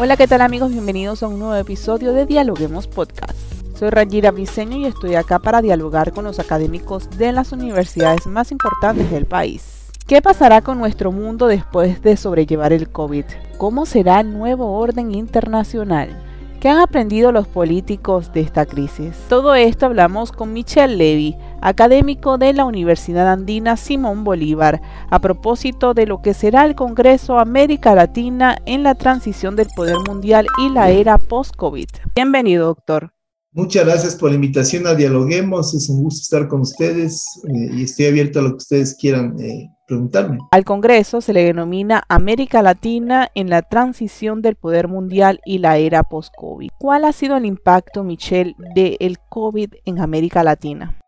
Hola, ¿qué tal amigos? Bienvenidos a un nuevo episodio de Dialoguemos Podcast. Soy Rangira Viseño y estoy acá para dialogar con los académicos de las universidades más importantes del país. ¿Qué pasará con nuestro mundo después de sobrellevar el COVID? ¿Cómo será el nuevo orden internacional? ¿Qué han aprendido los políticos de esta crisis? Todo esto hablamos con Michelle Levy, académico de la Universidad Andina Simón Bolívar, a propósito de lo que será el Congreso América Latina en la transición del poder mundial y la era post-COVID. Bienvenido, doctor. Muchas gracias por la invitación a Dialoguemos. Es un gusto estar con ustedes eh, y estoy abierto a lo que ustedes quieran eh, preguntarme. Al Congreso se le denomina América Latina en la transición del poder mundial y la era post-COVID. ¿Cuál ha sido el impacto, Michelle, del COVID en América Latina?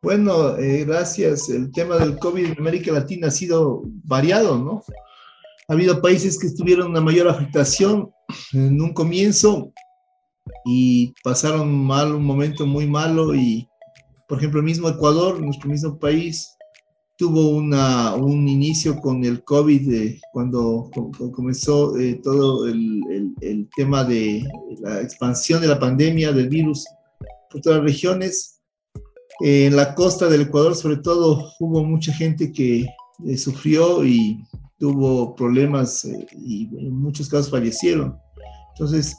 Bueno, eh, gracias. El tema del COVID en América Latina ha sido variado, ¿no? Ha habido países que tuvieron una mayor afectación en un comienzo y pasaron mal, un momento muy malo y, por ejemplo, el mismo Ecuador, nuestro mismo país, tuvo una, un inicio con el COVID eh, cuando, comenzó eh, todo el, el, tema de la expansión de la pandemia del virus por todas las regiones. Eh, en la costa del Ecuador, sobre todo, hubo mucha gente que sufrió y tuvo problemas y en muchos casos fallecieron. Entonces,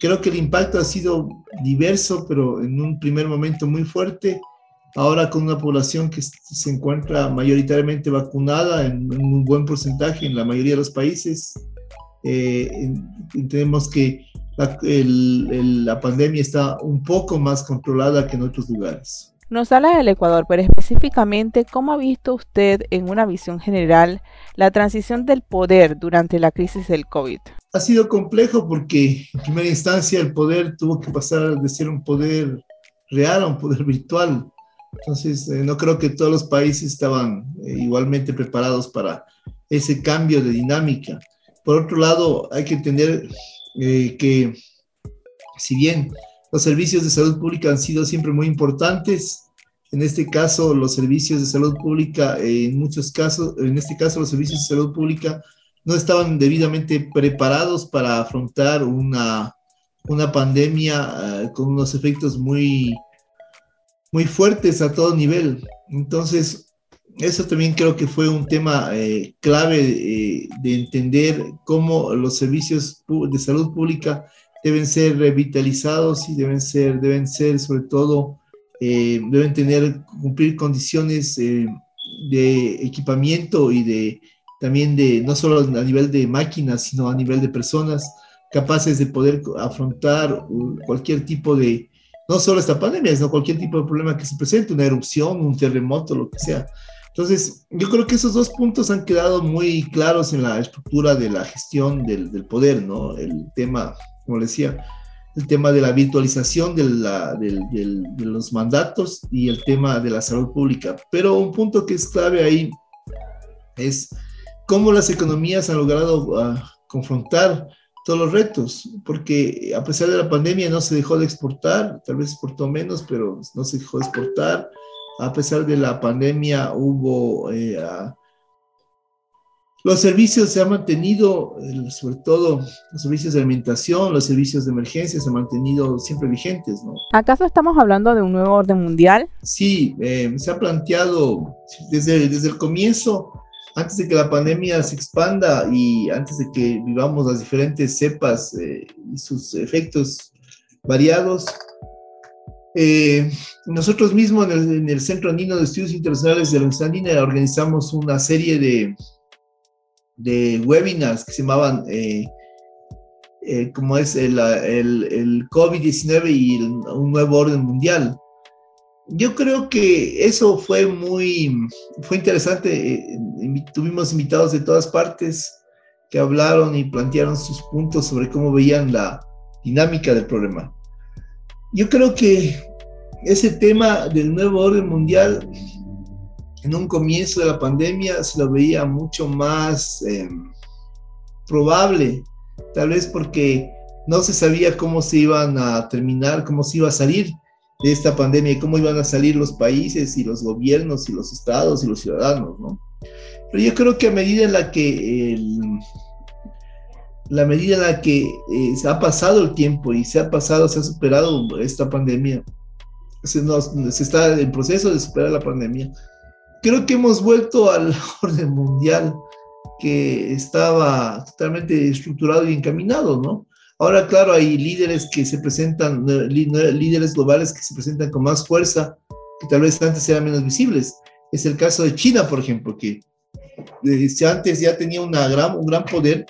Creo que el impacto ha sido diverso, pero en un primer momento muy fuerte. Ahora con una población que se encuentra mayoritariamente vacunada en, un buen porcentaje en la mayoría de los países, eh, entendemos que la, la pandemia está un poco más controlada que en otros lugares. Nos habla del Ecuador, pero específicamente, ¿cómo ha visto usted en una visión general la transición del poder durante la crisis del COVID? Ha sido complejo porque en primera instancia el poder tuvo que pasar de ser un poder real a un poder virtual. Entonces, eh, no creo que todos los países estaban eh, igualmente preparados para ese cambio de dinámica. Por otro lado, hay que entender eh, que si bien los servicios de salud pública han sido siempre muy importantes. En este caso, los servicios de salud pública, en muchos casos, en este caso, los servicios de salud pública no estaban debidamente preparados para afrontar una, una pandemia eh, con unos efectos muy, muy fuertes a todo nivel. Entonces, eso también creo que fue un tema eh, clave eh, de entender cómo los servicios de salud pública deben ser revitalizados y deben ser, deben ser sobre todo, eh, deben tener, cumplir condiciones eh, de equipamiento y de también de, no solo a nivel de máquinas, sino a nivel de personas capaces de poder afrontar cualquier tipo de, no solo esta pandemia, sino cualquier tipo de problema que se presente, una erupción, un terremoto, lo que sea. Entonces, yo creo que esos dos puntos han quedado muy claros en la estructura de la gestión del, poder, ¿no? El tema como decía, el tema de la virtualización de, la, de, los mandatos y el tema de la salud pública. Pero un punto que es clave ahí es cómo las economías han logrado ah, confrontar todos los retos, porque a pesar de la pandemia no se dejó de exportar, tal vez exportó menos, pero no se dejó de exportar. A pesar de la pandemia hubo eh, ah, los servicios se han mantenido, sobre todo los servicios de alimentación, los servicios de emergencia se han mantenido siempre vigentes, ¿no? ¿Acaso estamos hablando de un nuevo orden mundial? Sí, eh, se ha planteado desde, desde el comienzo, antes de que la pandemia se expanda y antes de que vivamos las diferentes cepas eh, y sus efectos variados, eh, nosotros mismos en el, en el, Centro Andino de Estudios Internacionales de la Universidad Andina organizamos una serie de de webinars que se llamaban eh, eh, como es el, el, el COVID-19 y un nuevo orden mundial. Yo creo que eso fue muy, fue interesante. Eh, tuvimos invitados de todas partes que hablaron y plantearon sus puntos sobre cómo veían la dinámica del problema. Yo creo que ese tema del nuevo orden mundial en un comienzo de la pandemia se lo veía mucho más em, probable, tal vez porque no se sabía cómo se iban a terminar, cómo se iba a salir de esta pandemia y cómo iban a salir los países y los gobiernos y los estados y los ciudadanos, ¿no? Pero yo creo que a medida en la que la medida en la que eh, se ha pasado el tiempo y se ha pasado, se ha superado esta pandemia, se, se está en proceso de superar la pandemia, creo que hemos vuelto al orden mundial que estaba totalmente estructurado y encaminado, ¿no? Ahora, claro, hay líderes que se presentan, líderes globales que se presentan con más fuerza, que tal vez antes eran menos visibles. Es el caso de China, por ejemplo, que desde antes ya tenía una gran, un gran poder.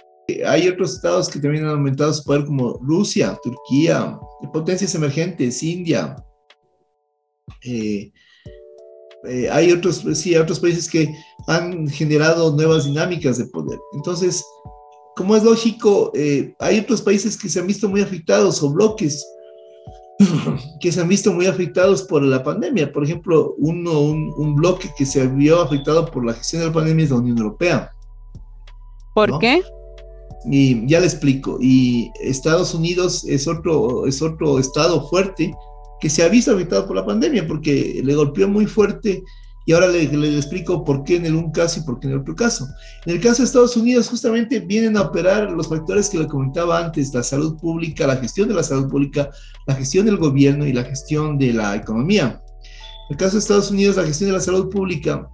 Hay otros estados que también han aumentado su poder, como Rusia, Turquía, potencias emergentes, India. Eh, eh, hay otros, sí, otros países que han generado nuevas dinámicas de poder. Entonces, como es lógico, eh, hay otros países que se han visto muy afectados o bloques que se han visto muy afectados por la pandemia. Por ejemplo, uno, un, bloque que se vio afectado por la gestión de la pandemia es la Unión Europea. ¿Por qué? Y ya le explico. Y Estados Unidos es otro, es otro estado fuerte que se ha visto afectado por la pandemia porque le golpeó muy fuerte y ahora le, explico por qué en un caso y por qué en el otro caso. En el caso de Estados Unidos, justamente vienen a operar los factores que le comentaba antes, la salud pública, la gestión de la salud pública, la gestión del gobierno y la gestión de la economía. En el caso de Estados Unidos, la gestión de la salud pública,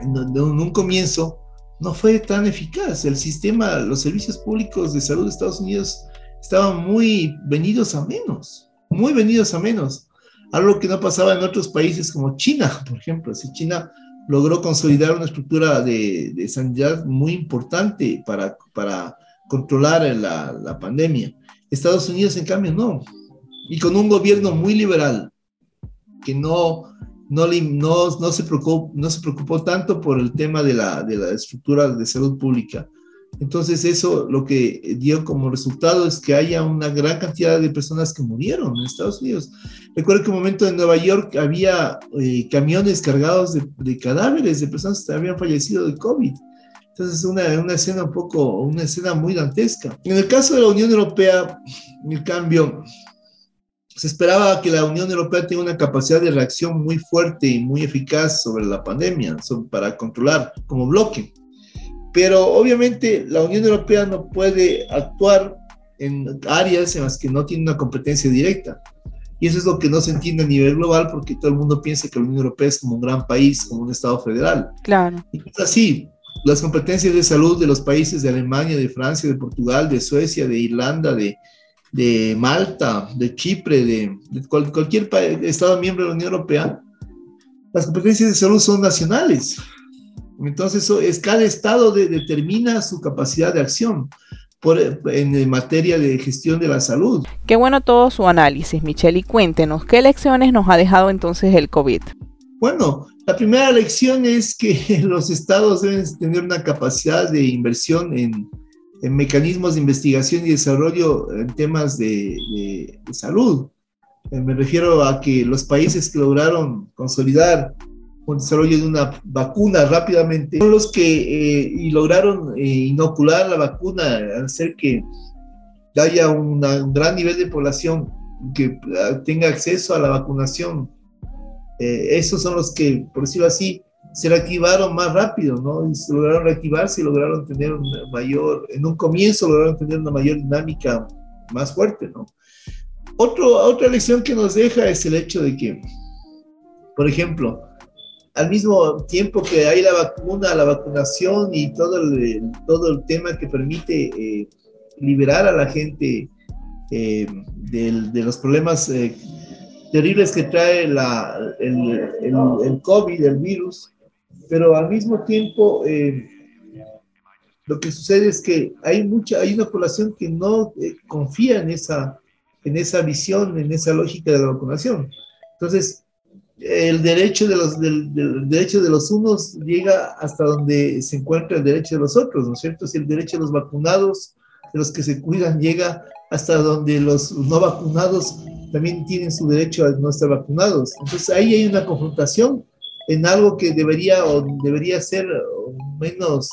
en, en un comienzo, no fue tan eficaz. El sistema, los servicios públicos de salud de Estados Unidos estaban muy venidos a menos muy venidos a menos. Algo que no pasaba en otros países como China, por ejemplo. Si China logró consolidar una estructura de, de sanidad muy importante para, para controlar la, la, pandemia. Estados Unidos, en cambio, no. Y con un gobierno muy liberal, que no, no, no, se, preocupó, no se preocupó tanto por el tema de la, de la estructura de salud pública, entonces eso lo que dio como resultado es que haya una gran cantidad de personas que murieron en Estados Unidos. Recuerdo que un momento en Nueva York había eh, camiones cargados de, cadáveres de personas que habían fallecido de COVID. Entonces una, una escena un poco, una escena muy dantesca. En el caso de la Unión Europea, en cambio, se esperaba que la Unión Europea tenga una capacidad de reacción muy fuerte y muy eficaz sobre la pandemia, para controlar como bloque. Pero obviamente la Unión Europea no puede actuar en áreas en las que no tiene una competencia directa. Y eso es lo que no se entiende a nivel global porque todo el mundo piensa que la Unión Europea es como un gran país, como un Estado federal. Claro. Y es así. Las competencias de salud de los países de Alemania, de Francia, de Portugal, de Suecia, de Irlanda, de, de Malta, de Chipre, de, cualquier Estado miembro de la Unión Europea, las competencias de salud son nacionales. Entonces, es, cada estado determina su capacidad de acción por, en materia de gestión de la salud. Qué bueno todo su análisis, Michelle, y cuéntenos, ¿qué lecciones nos ha dejado entonces el COVID? Bueno, la primera lección es que los estados deben tener una capacidad de inversión en, en mecanismos de investigación y desarrollo en temas de, de salud. Eh, me refiero a que los países que lograron consolidar con desarrollo de una vacuna rápidamente, son los que eh, y lograron eh, inocular la vacuna, hacer que haya un gran nivel de población que ah, tenga acceso a la vacunación. Eh, esos son los que, por decirlo así, se reactivaron más rápido, ¿no? Y se lograron reactivarse y lograron tener una mayor, en un comienzo lograron tener una mayor dinámica más fuerte, ¿no? Otro, otra lección que nos deja es el hecho de que, por ejemplo, al mismo tiempo que hay la vacuna, la vacunación y todo el, todo el tema que permite eh, liberar a la gente eh, de los problemas eh, terribles que trae la, el, el, COVID, el virus, pero al mismo tiempo lo que sucede es que hay mucha, hay una población que no confía en esa, en esa visión, en esa lógica de la vacunación. Entonces, el derecho de los, del, derecho de los unos llega hasta donde se encuentra el derecho de los otros, ¿no es cierto? Si el derecho de los vacunados, de los que se cuidan, llega hasta donde los no vacunados también tienen su derecho a no estar vacunados. Entonces ahí hay una confrontación en algo que debería o debería ser menos,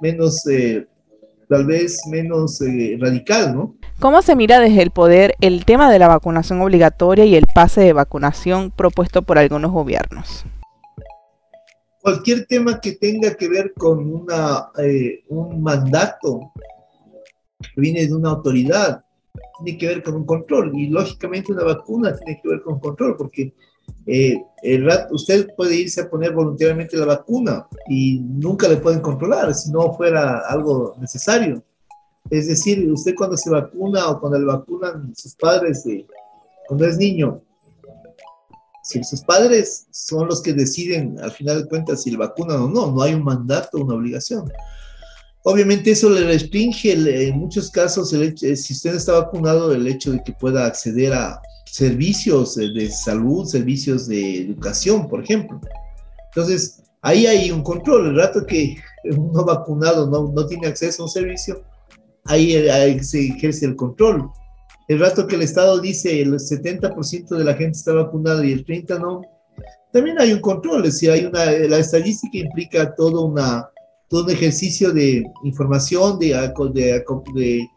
menos eh, tal vez menos eh, radical, ¿no? ¿Cómo se mira desde el poder el tema de la vacunación obligatoria y el pase de vacunación propuesto por algunos gobiernos? Cualquier tema que tenga que ver con una, eh, un mandato que viene de una autoridad, tiene que ver con un control. Y lógicamente una vacuna tiene que ver con control, porque eh, el rat, usted puede irse a poner voluntariamente la vacuna y nunca le pueden controlar si no fuera algo necesario. Es decir, usted cuando se vacuna o cuando le vacunan sus padres, cuando es niño, si sus padres son los que deciden al final de cuentas si le vacunan o no, no hay un mandato, una obligación. Obviamente eso le restringe en muchos casos, el hecho, si usted está vacunado, el hecho de que pueda acceder a servicios de salud, servicios de educación, por ejemplo. Entonces, ahí hay un control. El rato que uno vacunado no, no tiene acceso a un servicio, ahí, se ejerce el control. El rato que el Estado dice el 70% de la gente está vacunada y el 30% no, también hay un control. Es decir, hay una, la estadística implica todo, una, todo un ejercicio de información, de, de, de,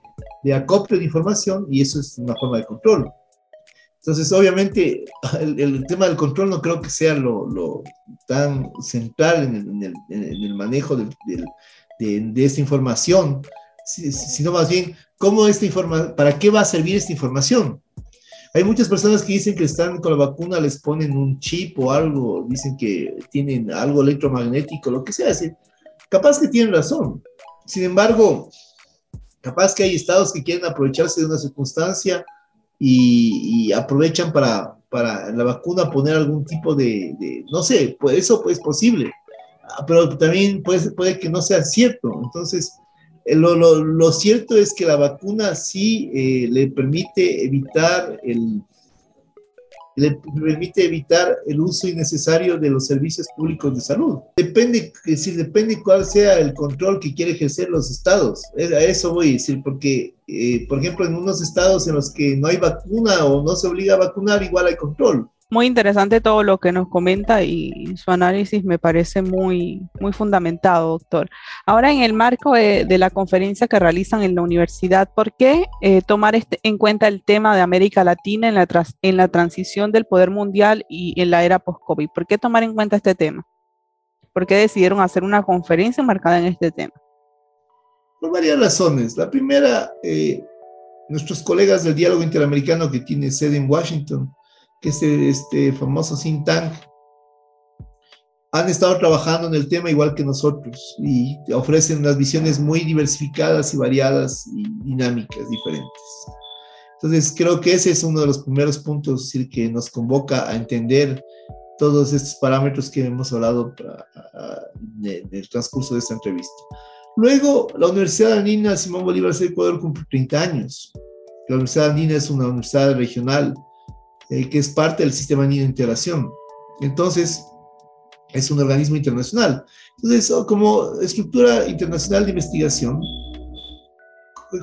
de acopio de información, y eso es una forma de control. Entonces, obviamente, el, tema del control no creo que sea lo, lo tan central en el, en el, manejo de, de, esta información, sino más bien, ¿cómo esta información, para qué va a servir esta información? Hay muchas personas que dicen que están con la vacuna, les ponen un chip o algo, dicen que tienen algo electromagnético, lo que sea. Así. Capaz que tienen razón. Sin embargo, capaz que hay estados que quieren aprovecharse de una circunstancia y, aprovechan para, para la vacuna poner algún tipo de, no sé, pues eso es posible, ah, pero también puede, puede que no sea cierto. Entonces, eh, lo, lo, lo cierto es que la vacuna sí eh, le permite evitar el, le permite evitar el uso innecesario de los servicios públicos de salud. Depende, si depende cuál sea el control que quiere ejercer los estados. A eso voy a decir, porque, eh, por ejemplo, en unos estados en los que no hay vacuna o no se obliga a vacunar, igual hay control. Muy interesante todo lo que nos comenta y su análisis me parece muy, muy fundamentado, doctor. Ahora, en el marco de, la conferencia que realizan en la universidad, ¿por qué eh, tomar este, en cuenta el tema de América Latina en la, transición del poder mundial y en la era post-COVID? ¿Por qué tomar en cuenta este tema? ¿Por qué decidieron hacer una conferencia marcada en este tema? Por varias razones. La primera, eh, nuestros colegas del Diálogo Interamericano que tiene sede en Washington, que es este famoso think tank, han estado trabajando en el tema igual que nosotros y ofrecen unas visiones muy diversificadas y variadas y dinámicas diferentes. Entonces, creo que ese es uno de los primeros puntos decir, que nos convoca a entender todos estos parámetros que hemos hablado en el transcurso de esta entrevista. Luego, la Universidad Andina Simón Bolívar de Ecuador cumple 30 años. La Universidad Andina es una universidad regional eh, que es parte del sistema de integración. Entonces, es un organismo internacional. Entonces, oh, como estructura internacional de investigación,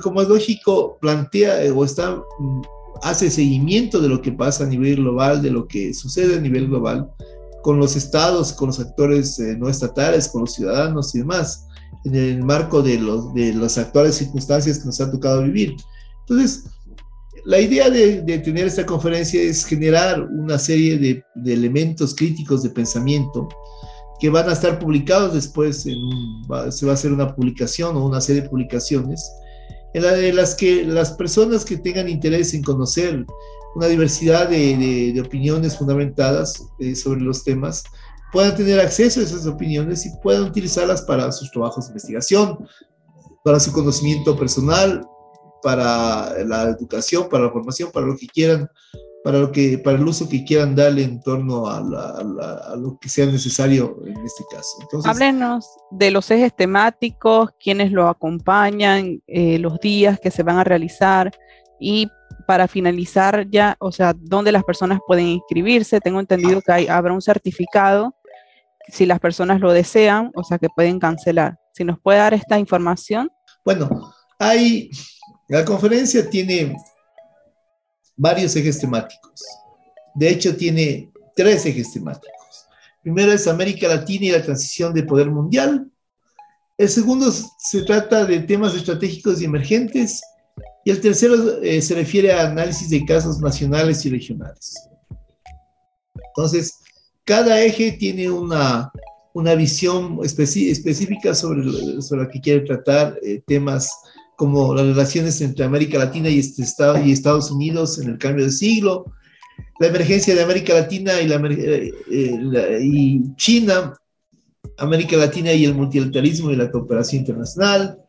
como es lógico, plantea eh, o está, mm, hace seguimiento de lo que pasa a nivel global, de lo que sucede a nivel global, con los estados, con los actores eh, no estatales, con los ciudadanos y demás, en el marco de, los, de las actuales circunstancias que nos ha tocado vivir. Entonces, la idea de, tener esta conferencia es generar una serie de, elementos críticos de pensamiento que van a estar publicados después, se va a hacer una publicación o una serie de publicaciones, en, las que las personas que tengan interés en conocer una diversidad de, opiniones fundamentadas eh, sobre los temas, puedan tener acceso a esas opiniones y puedan utilizarlas para sus trabajos de investigación, para su conocimiento personal, para la educación, para la formación, para lo que quieran, para, lo que, para el uso que quieran darle en torno a, lo que sea necesario en este caso. Entonces, Háblenos de los ejes temáticos, quiénes lo acompañan, eh, los días que se van a realizar y para finalizar ya, o sea, dónde las personas pueden inscribirse. Tengo entendido que hay, habrá un certificado si las personas lo desean, o sea, que pueden cancelar. Si nos puede dar esta información. Bueno, hay la conferencia tiene varios ejes temáticos. De hecho, tiene tres ejes temáticos. Primero es América Latina y la transición de poder mundial. El segundo se trata de temas estratégicos y emergentes. Y el tercero eh, se refiere a análisis de casos nacionales y regionales. Entonces, cada eje tiene una, una visión específica sobre, sobre la que quiere tratar eh, temas como las relaciones entre América Latina y, este estado, y Estados Unidos en el cambio de siglo, la emergencia de América Latina y, la, eh, eh, y China, América Latina y el multilateralismo y la cooperación internacional,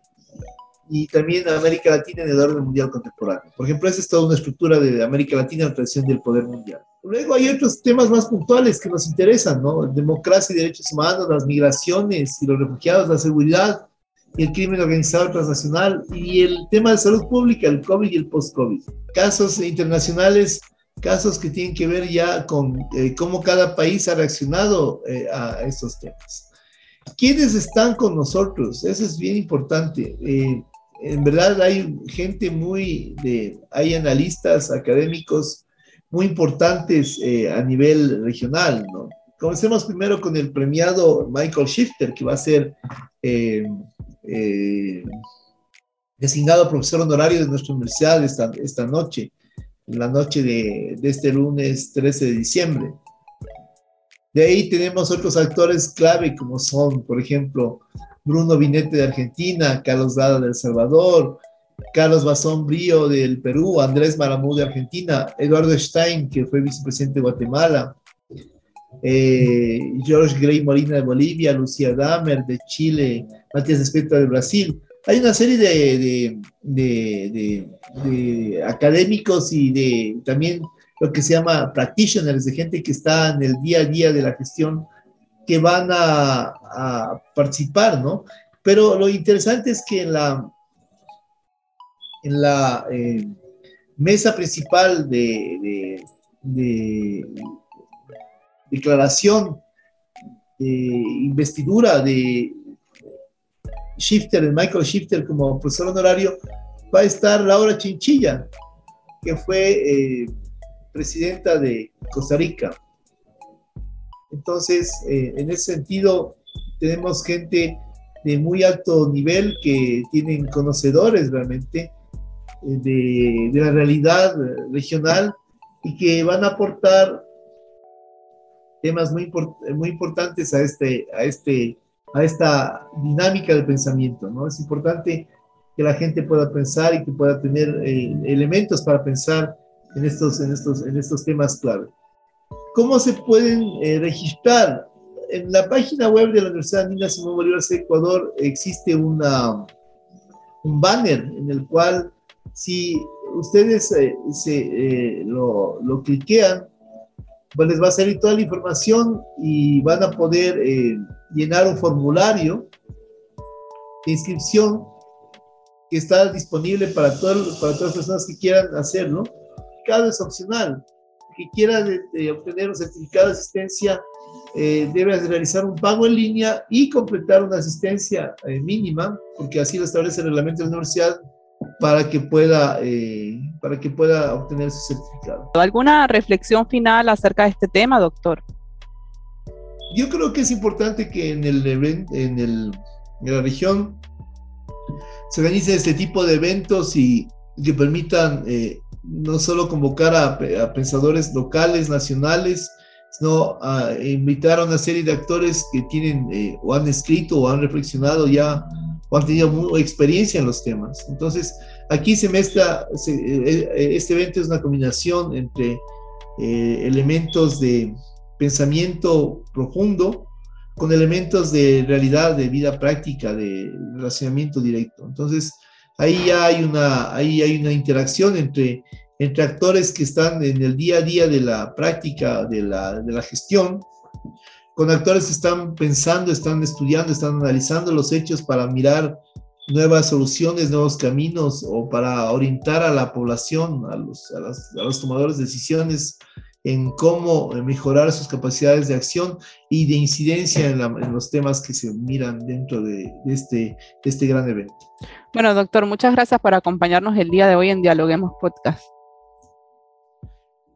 y también América Latina en el orden mundial contemporáneo. Por ejemplo, esa es toda una estructura de América Latina en tradición del poder mundial. Luego hay otros temas más puntuales que nos interesan, ¿no? Democracia y derechos humanos, las migraciones y los refugiados, la seguridad el crimen organizado transnacional y el tema de salud pública, el COVID y el post-COVID. Casos internacionales, casos que tienen que ver ya con eh, cómo cada país ha reaccionado eh, a estos temas. ¿Quiénes están con nosotros? Eso es bien importante. Eh, en verdad hay gente muy, de, hay analistas académicos muy importantes eh, a nivel regional, ¿no? Comencemos primero con el premiado Michael Shifter, que va a ser eh, eh, designado profesor honorario de nuestra universidad esta, esta noche, en la noche de, este lunes 13 de diciembre. De ahí tenemos otros actores clave como son, por ejemplo, Bruno Vinete de Argentina, Carlos Dada de El Salvador, Carlos Bazón Brío del Perú, Andrés Maramú de Argentina, Eduardo Stein, que fue vicepresidente de Guatemala, eh, George Gray Molina de Bolivia, Lucía Damer de Chile, Matías Espectra de Brasil. Hay una serie de, de, de, académicos y de también lo que se llama practitioners, de gente que está en el día a día de la gestión que van a, participar, ¿no? Pero lo interesante es que en la, en la eh, mesa principal de, declaración de investidura de Shifter, de Michael Shifter como profesor honorario, va a estar Laura Chinchilla, que fue eh, presidenta de Costa Rica. Entonces, eh, en ese sentido, tenemos gente de muy alto nivel que tienen conocedores realmente eh, de, la realidad regional y que van a aportar temas muy, muy importantes a, este, a, este, a esta dinámica del pensamiento. ¿no? Es importante que la gente pueda pensar y que pueda tener eh, elementos para pensar en estos, en estos, en estos temas clave. ¿Cómo se pueden eh, registrar? En la página web de la Universidad Nina Simón Bolívar de Ecuador existe una, un banner en el cual si ustedes eh, se, eh, lo, lo, cliquean, pues les va a salir toda la información y van a poder llenar un formulario de inscripción que está disponible para, todo, para todas las personas que quieran hacerlo. Cada es opcional que quiera de, obtener un certificado de asistencia eh, debe realizar un pago en línea y completar una asistencia eh, mínima, porque así lo establece el reglamento de la universidad para que pueda eh, para que pueda obtener su certificado. ¿Alguna reflexión final acerca de este tema, doctor? Yo creo que es importante que en el en, el, en la región se organicen este tipo de eventos y que permitan eh, no solo convocar a, pensadores locales, nacionales, sino a invitar a una serie de actores que tienen eh, o han escrito o han reflexionado ya o han tenido experiencia en los temas. Entonces, aquí se mezcla, eh, este evento es una combinación entre elementos de pensamiento profundo con elementos de realidad, de vida práctica, de relacionamiento directo. Entonces, ahí hay una, ahí hay una interacción entre, entre actores que están en el día a día de la práctica de la, de la gestión, con actores que están pensando, están estudiando, están analizando los hechos para mirar nuevas soluciones, nuevos caminos o para orientar a la población, a los, a a los tomadores de decisiones en cómo mejorar sus capacidades de acción y de incidencia en, los temas que se miran dentro de, este, de este gran evento. Bueno, doctor, muchas gracias por acompañarnos el día de hoy en Dialoguemos Podcast.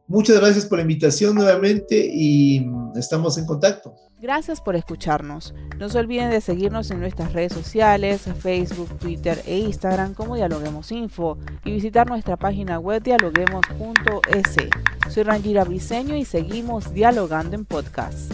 Muchas gracias por la invitación nuevamente y estamos en contacto. Gracias por escucharnos. No se olviden de seguirnos en nuestras redes sociales, Facebook, Twitter e Instagram como Dialoguemos Info y visitar nuestra página web dialoguemos.es. Soy Rangira Briseño y seguimos dialogando en podcast.